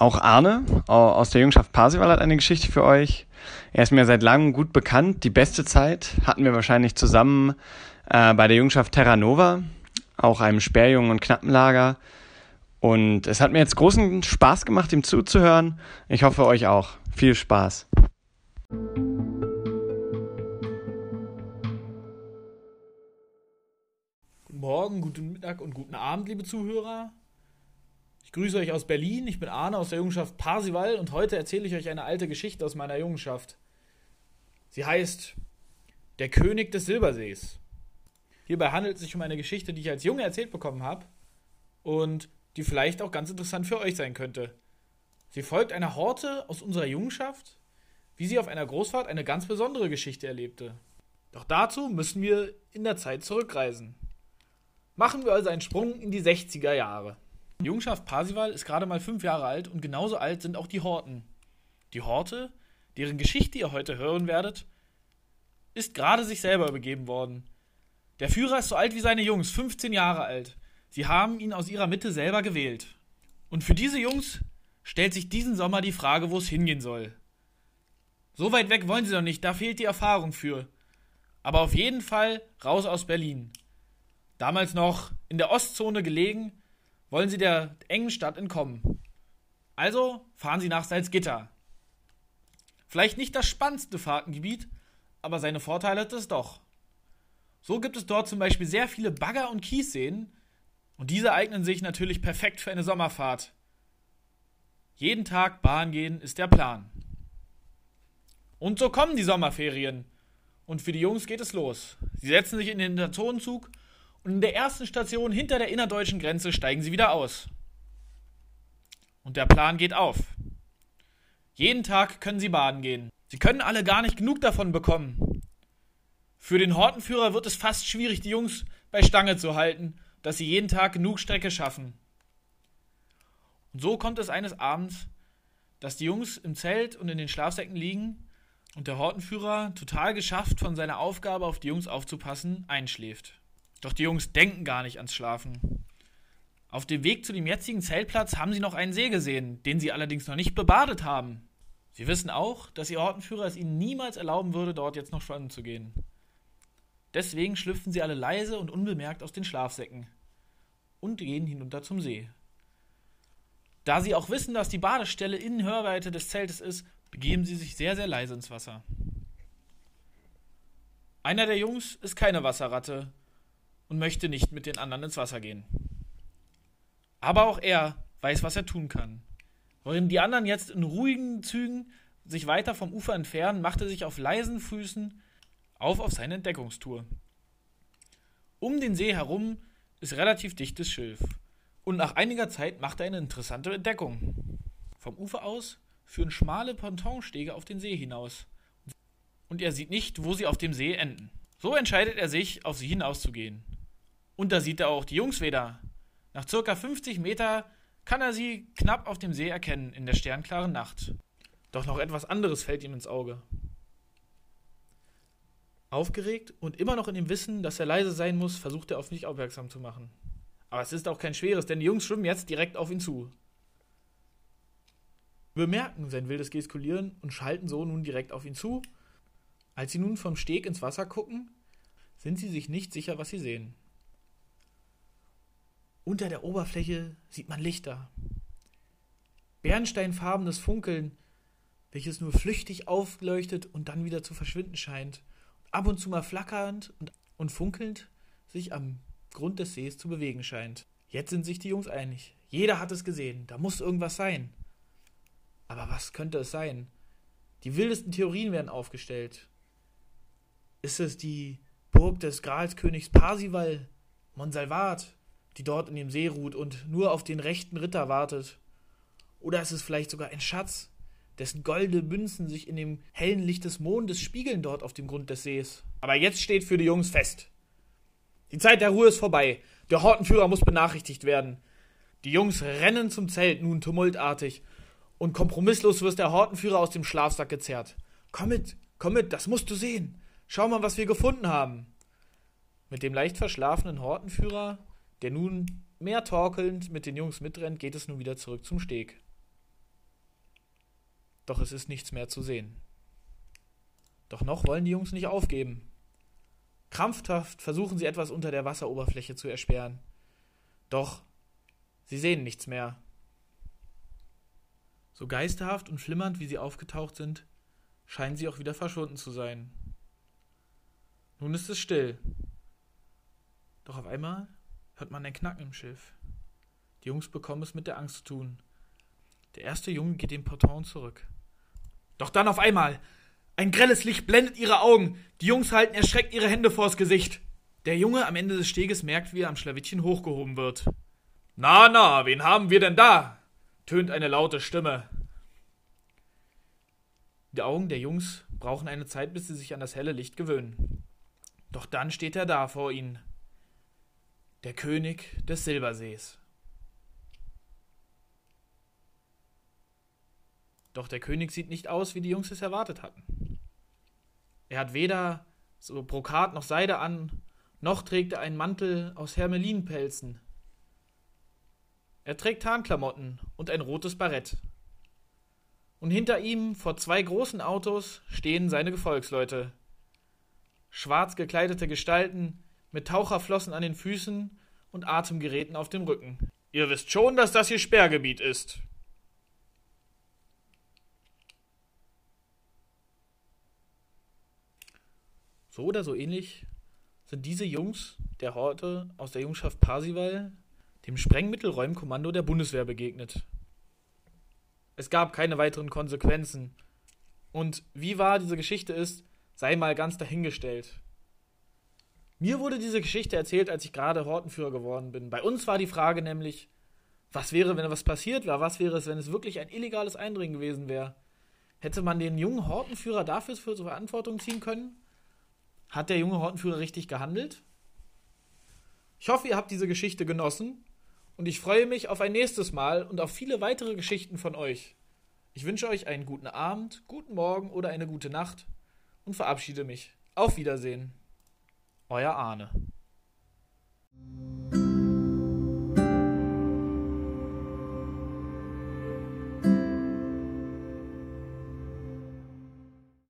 Auch Arne aus der Jungschaft Parsival hat eine Geschichte für euch. Er ist mir seit langem gut bekannt. Die beste Zeit hatten wir wahrscheinlich zusammen äh, bei der Jungschaft Terra Nova, auch einem Sperrjungen- und Knappenlager. Und es hat mir jetzt großen Spaß gemacht, ihm zuzuhören. Ich hoffe euch auch. Viel Spaß. Guten Morgen, guten Mittag und guten Abend, liebe Zuhörer. Ich grüße euch aus Berlin. Ich bin Arne aus der Jungenschaft Parsival und heute erzähle ich euch eine alte Geschichte aus meiner Jungenschaft. Sie heißt Der König des Silbersees. Hierbei handelt es sich um eine Geschichte, die ich als Junge erzählt bekommen habe und die vielleicht auch ganz interessant für euch sein könnte. Sie folgt einer Horte aus unserer Jungenschaft, wie sie auf einer Großfahrt eine ganz besondere Geschichte erlebte. Doch dazu müssen wir in der Zeit zurückreisen. Machen wir also einen Sprung in die 60er Jahre. Jungschaft Parsival ist gerade mal fünf Jahre alt und genauso alt sind auch die Horten. Die Horte, deren Geschichte ihr heute hören werdet, ist gerade sich selber übergeben worden. Der Führer ist so alt wie seine Jungs, 15 Jahre alt. Sie haben ihn aus ihrer Mitte selber gewählt. Und für diese Jungs stellt sich diesen Sommer die Frage, wo es hingehen soll. So weit weg wollen sie doch nicht, da fehlt die Erfahrung für. Aber auf jeden Fall raus aus Berlin. Damals noch in der Ostzone gelegen, wollen sie der engen Stadt entkommen. Also fahren sie nach Salzgitter. Vielleicht nicht das spannendste Fahrtengebiet, aber seine Vorteile hat es doch. So gibt es dort zum Beispiel sehr viele Bagger- und Kiesseen, und diese eignen sich natürlich perfekt für eine Sommerfahrt. Jeden Tag Bahn gehen ist der Plan. Und so kommen die Sommerferien. Und für die Jungs geht es los. Sie setzen sich in den Personenzug und in der ersten Station hinter der innerdeutschen Grenze steigen sie wieder aus. Und der Plan geht auf. Jeden Tag können sie baden gehen. Sie können alle gar nicht genug davon bekommen. Für den Hortenführer wird es fast schwierig, die Jungs bei Stange zu halten, dass sie jeden Tag genug Strecke schaffen. Und so kommt es eines Abends, dass die Jungs im Zelt und in den Schlafsäcken liegen und der Hortenführer, total geschafft von seiner Aufgabe auf die Jungs aufzupassen, einschläft. Doch die Jungs denken gar nicht ans Schlafen. Auf dem Weg zu dem jetzigen Zeltplatz haben sie noch einen See gesehen, den sie allerdings noch nicht bebadet haben. Sie wissen auch, dass ihr Hortenführer es ihnen niemals erlauben würde, dort jetzt noch schwimmen zu gehen. Deswegen schlüpfen sie alle leise und unbemerkt aus den Schlafsäcken und gehen hinunter zum See. Da sie auch wissen, dass die Badestelle in Hörweite des Zeltes ist, begeben sie sich sehr, sehr leise ins Wasser. Einer der Jungs ist keine Wasserratte und möchte nicht mit den anderen ins Wasser gehen. Aber auch er weiß, was er tun kann. Während die anderen jetzt in ruhigen Zügen sich weiter vom Ufer entfernen, macht er sich auf leisen Füßen auf auf seine Entdeckungstour. Um den See herum ist relativ dichtes Schilf. Und nach einiger Zeit macht er eine interessante Entdeckung. Vom Ufer aus führen schmale Pontonstege auf den See hinaus. Und er sieht nicht, wo sie auf dem See enden. So entscheidet er sich, auf sie hinauszugehen. Und da sieht er auch die Jungs wieder. Nach circa 50 Meter kann er sie knapp auf dem See erkennen in der sternklaren Nacht. Doch noch etwas anderes fällt ihm ins Auge. Aufgeregt und immer noch in dem Wissen, dass er leise sein muss, versucht er auf mich aufmerksam zu machen. Aber es ist auch kein schweres, denn die Jungs schwimmen jetzt direkt auf ihn zu. Bemerken sein wildes Gestikulieren und schalten so nun direkt auf ihn zu. Als sie nun vom Steg ins Wasser gucken, sind sie sich nicht sicher, was sie sehen. Unter der Oberfläche sieht man Lichter. Bernsteinfarbenes Funkeln, welches nur flüchtig aufleuchtet und dann wieder zu verschwinden scheint. Ab und zu mal flackernd und, und funkelnd sich am Grund des Sees zu bewegen scheint. Jetzt sind sich die Jungs einig. Jeder hat es gesehen. Da muss irgendwas sein. Aber was könnte es sein? Die wildesten Theorien werden aufgestellt. Ist es die Burg des Gralskönigs Parsival, Monsalvat, die dort in dem See ruht und nur auf den rechten Ritter wartet. Oder ist es vielleicht sogar ein Schatz, dessen goldene Münzen sich in dem hellen Licht des Mondes spiegeln dort auf dem Grund des Sees. Aber jetzt steht für die Jungs fest. Die Zeit der Ruhe ist vorbei. Der Hortenführer muss benachrichtigt werden. Die Jungs rennen zum Zelt nun tumultartig und kompromisslos wird der Hortenführer aus dem Schlafsack gezerrt. Komm mit, komm mit, das musst du sehen. Schau mal, was wir gefunden haben. Mit dem leicht verschlafenen Hortenführer der nun mehr torkelnd mit den Jungs mitrennt, geht es nun wieder zurück zum Steg. Doch es ist nichts mehr zu sehen. Doch noch wollen die Jungs nicht aufgeben. Krampfhaft versuchen sie etwas unter der Wasseroberfläche zu ersperren. Doch sie sehen nichts mehr. So geisterhaft und flimmernd, wie sie aufgetaucht sind, scheinen sie auch wieder verschwunden zu sein. Nun ist es still. Doch auf einmal hört man ein Knacken im Schiff. Die Jungs bekommen es mit der Angst zu tun. Der erste Junge geht den Porton zurück. Doch dann auf einmal ein grelles Licht blendet ihre Augen. Die Jungs halten erschreckt ihre Hände vors Gesicht. Der Junge am Ende des Steges merkt, wie er am Schlawittchen hochgehoben wird. Na, na, wen haben wir denn da? tönt eine laute Stimme. Die Augen der Jungs brauchen eine Zeit, bis sie sich an das helle Licht gewöhnen. Doch dann steht er da vor ihnen. Der König des Silbersees. Doch der König sieht nicht aus, wie die Jungs es erwartet hatten. Er hat weder so Brokat noch Seide an, noch trägt er einen Mantel aus Hermelinpelzen. Er trägt Tarnklamotten und ein rotes Barett. Und hinter ihm, vor zwei großen Autos, stehen seine Gefolgsleute. Schwarz gekleidete Gestalten mit Taucherflossen an den Füßen und Atemgeräten auf dem Rücken. Ihr wisst schon, dass das hier Sperrgebiet ist, So oder so ähnlich sind diese Jungs der Horte aus der Jungschaft Parsival dem Sprengmittelräumkommando der Bundeswehr begegnet. Es gab keine weiteren Konsequenzen. Und wie wahr diese Geschichte ist, sei mal ganz dahingestellt. Mir wurde diese Geschichte erzählt, als ich gerade Hortenführer geworden bin. Bei uns war die Frage nämlich, was wäre, wenn was passiert wäre? Was wäre es, wenn es wirklich ein illegales Eindringen gewesen wäre? Hätte man den jungen Hortenführer dafür zur Verantwortung ziehen können? Hat der junge Hortenführer richtig gehandelt? Ich hoffe, ihr habt diese Geschichte genossen und ich freue mich auf ein nächstes Mal und auf viele weitere Geschichten von euch. Ich wünsche euch einen guten Abend, guten Morgen oder eine gute Nacht und verabschiede mich. Auf Wiedersehen. Euer Arne.